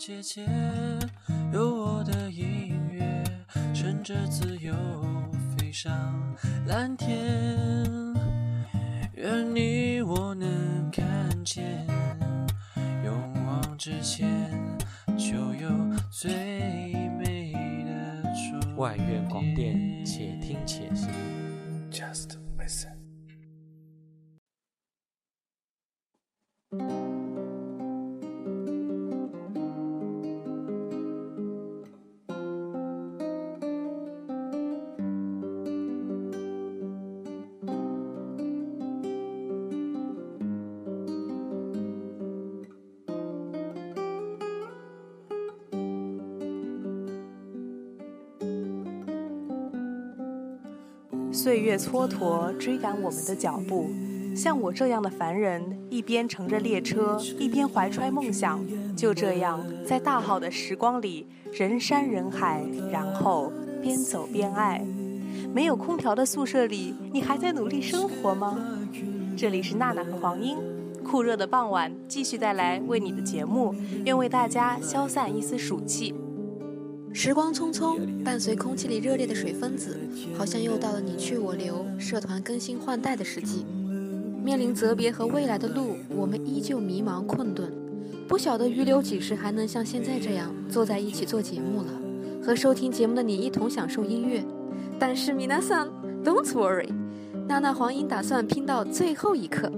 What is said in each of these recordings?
姐姐，有我的音乐，乘着自由飞上蓝天。愿你我能看见，勇往直前，就有最美的终外院广电，且听且行。Just listen。岁月蹉跎，追赶我们的脚步。像我这样的凡人，一边乘着列车，一边怀揣梦想，就这样在大好的时光里，人山人海，然后边走边爱。没有空调的宿舍里，你还在努力生活吗？这里是娜娜和黄英，酷热的傍晚，继续带来为你的节目，愿为大家消散一丝暑气。时光匆匆，伴随空气里热烈的水分子，好像又到了你去我留、社团更新换代的时机。面临择别和未来的路，我们依旧迷茫困顿，不晓得余留几时还能像现在这样坐在一起做节目了，和收听节目的你一同享受音乐。但是米娜桑，Don't worry，娜娜黄英打算拼到最后一刻。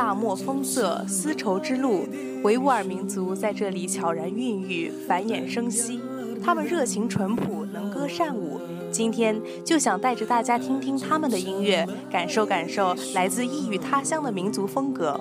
大漠风色，丝绸之路，维吾尔民族在这里悄然孕育，繁衍生息。他们热情淳朴，能歌善舞。今天就想带着大家听听他们的音乐，感受感受来自异域他乡的民族风格。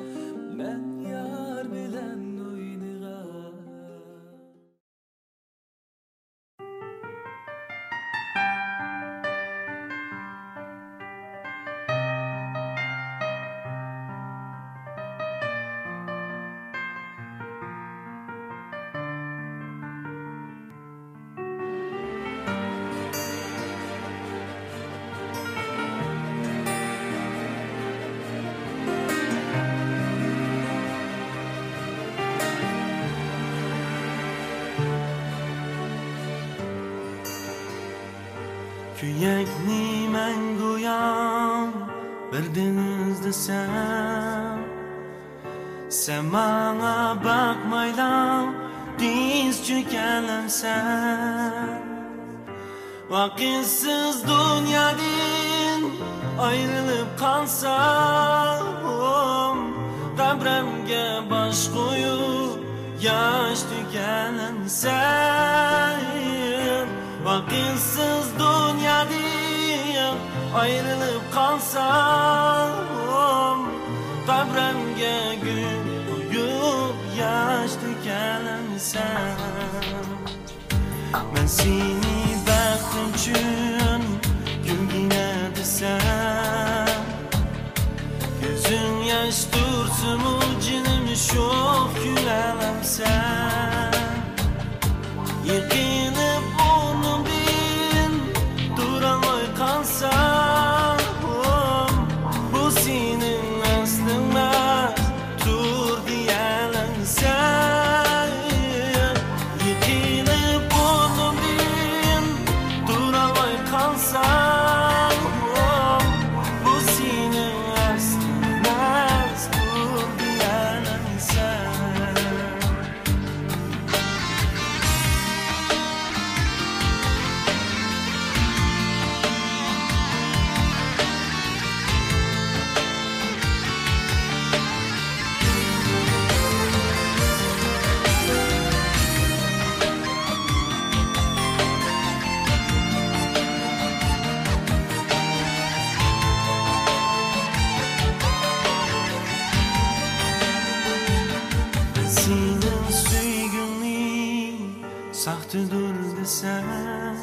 Kuyakni men go'yam bir denizda sen bana bakmaylam diz çökelim sen. Vakitsiz dünyadan ayrılıp kalsam Kabremge baş koyup yaş tükelim sen. Vakitsiz ayrılıp kalsam Kabremge gün koyup yaş tükelim sen Ben seni baktım için gülgine desem. Gözün yaş dursun mu canım çok gülelim Senin sevgini sahte-dur desem.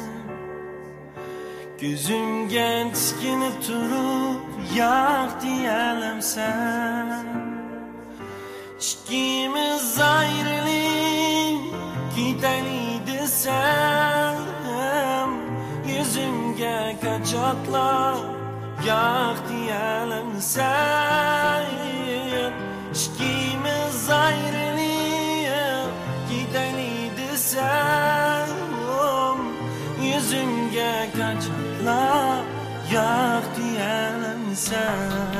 Gözüm gençkinip durup yak diyelim sen. İkimiz ayrılık gideli desem. Yüzümge kaçaklar yak diyelim sen time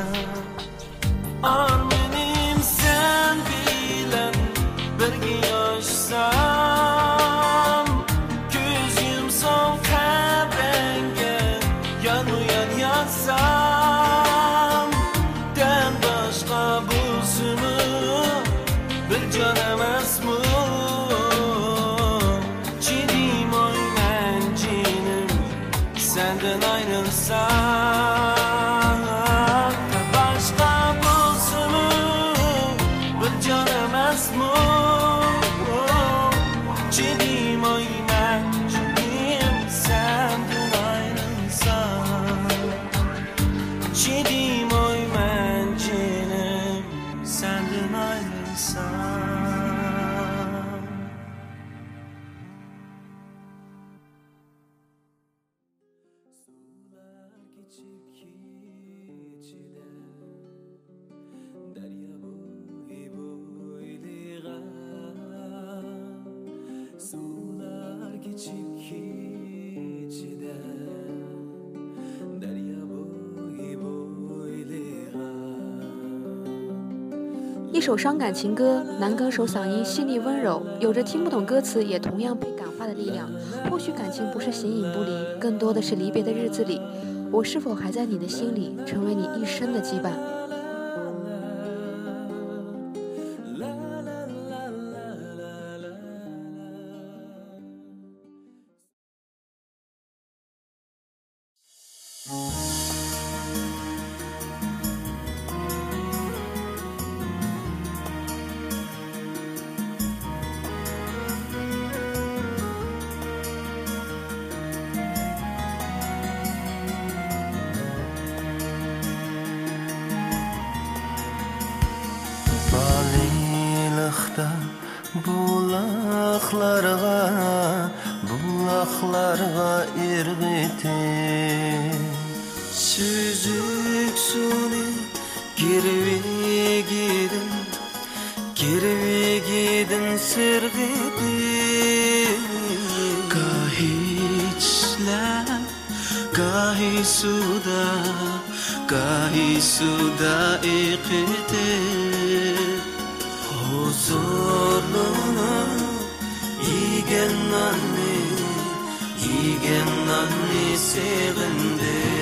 一首伤感情歌，男歌手嗓音细腻温柔，有着听不懂歌词也同样被感化的力量。或许感情不是形影不离，更多的是离别的日子里，我是否还在你的心里，成为你一生的羁绊？Bulaqlarga bulaqlarga irg'iti Süzük suni girvigidin girvigidin sirg'iti Gahichlar gahi suda gahi suda iqiti yigen anne sevindi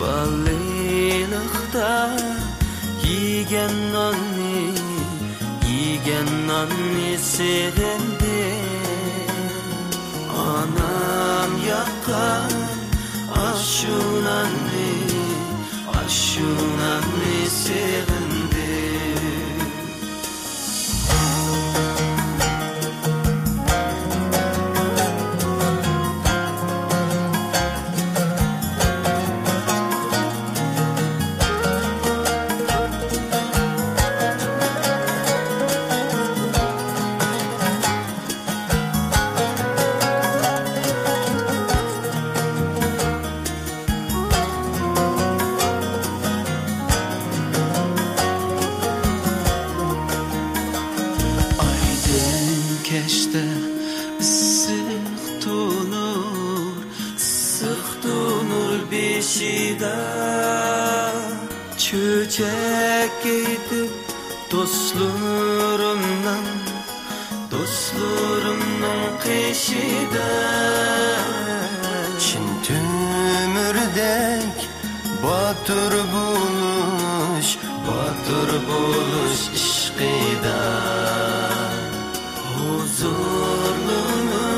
Ballıqda yigen nanni yigen nanni sevindi Anam yakan aşunanni aşunanni sevindi giydi Dostlarımdan Dostlarımdan kışıda Çin tümürdek Batır buluş Batır buluş işkida Huzurlunu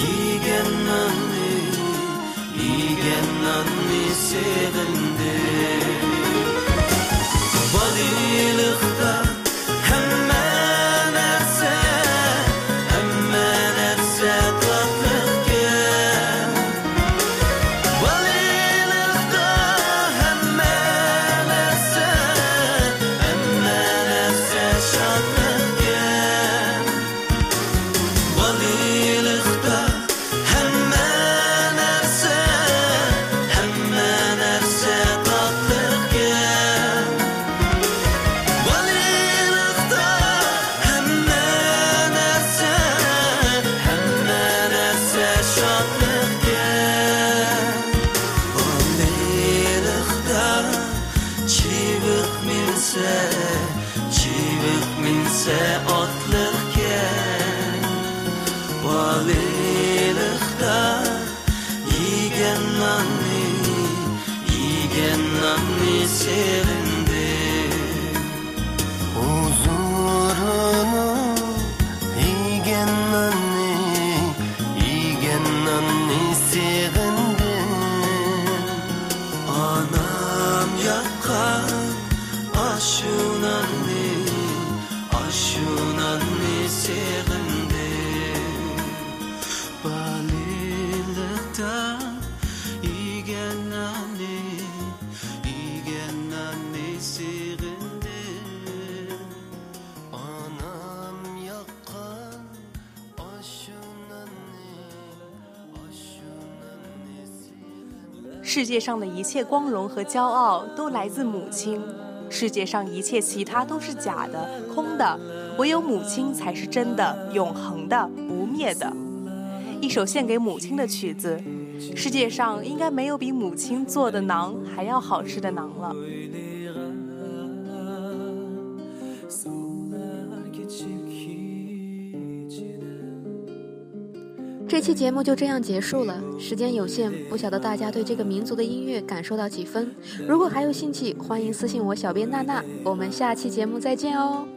Yigen nanni Yigen nanni sevin Yigen nanni Yigen nanni sevindi. Huzurunu Igen nanni Igen nanni sevindim Anam yakkan aşunanni aşunanni sevindi. Balilikta 世界上的一切光荣和骄傲都来自母亲，世界上一切其他都是假的、空的，唯有母亲才是真的、永恒的、不灭的。一首献给母亲的曲子，世界上应该没有比母亲做的馕还要好吃的馕了。这期节目就这样结束了，时间有限，不晓得大家对这个民族的音乐感受到几分？如果还有兴趣，欢迎私信我小编娜娜，我们下期节目再见哦。